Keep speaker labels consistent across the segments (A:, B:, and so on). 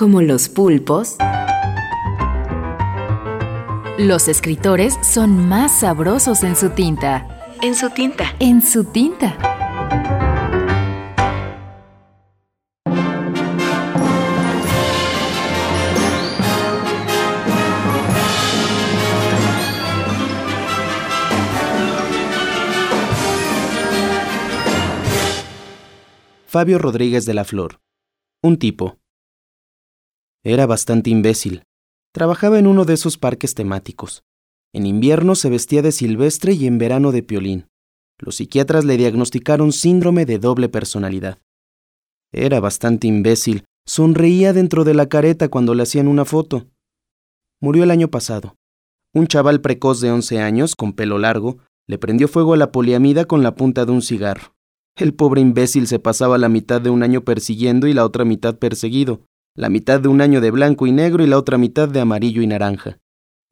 A: Como los pulpos, los escritores son más sabrosos en su tinta.
B: En su tinta.
A: En su tinta.
C: Fabio Rodríguez de la Flor. Un tipo. Era bastante imbécil. Trabajaba en uno de esos parques temáticos. En invierno se vestía de silvestre y en verano de piolín. Los psiquiatras le diagnosticaron síndrome de doble personalidad. Era bastante imbécil. Sonreía dentro de la careta cuando le hacían una foto. Murió el año pasado. Un chaval precoz de 11 años, con pelo largo, le prendió fuego a la poliamida con la punta de un cigarro. El pobre imbécil se pasaba la mitad de un año persiguiendo y la otra mitad perseguido, la mitad de un año de blanco y negro y la otra mitad de amarillo y naranja.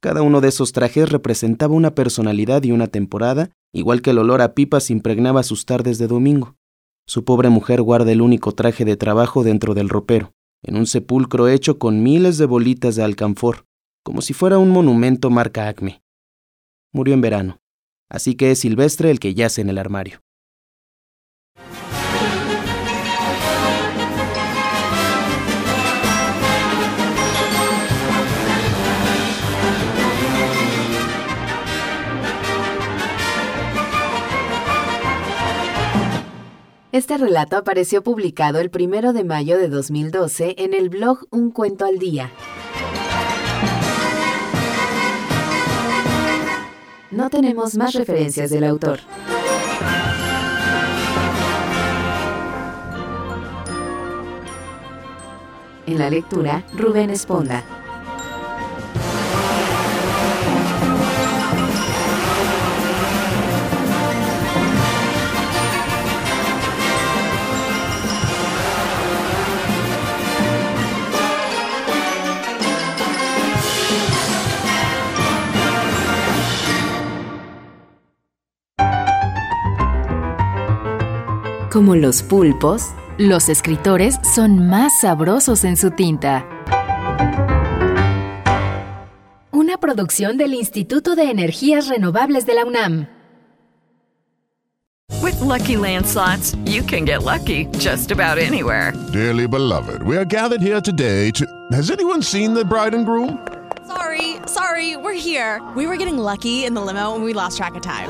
C: Cada uno de esos trajes representaba una personalidad y una temporada, igual que el olor a pipas impregnaba sus tardes de domingo. Su pobre mujer guarda el único traje de trabajo dentro del ropero, en un sepulcro hecho con miles de bolitas de alcanfor, como si fuera un monumento marca Acme. Murió en verano, así que es Silvestre el que yace en el armario.
A: Este relato apareció publicado el 1 de mayo de 2012 en el blog Un Cuento al Día. No tenemos más referencias del autor. En la lectura, Rubén Esponda. Como los pulpos, los escritores son más sabrosos en su tinta. Una producción del Instituto de Energías Renovables de la UNAM.
D: With Lucky Land slots, you can get lucky just about anywhere.
E: Dearly beloved, we are gathered here today to. Has anyone seen the bride and groom?
F: Sorry, sorry, we're here. We were getting lucky in the limo and we lost track of time.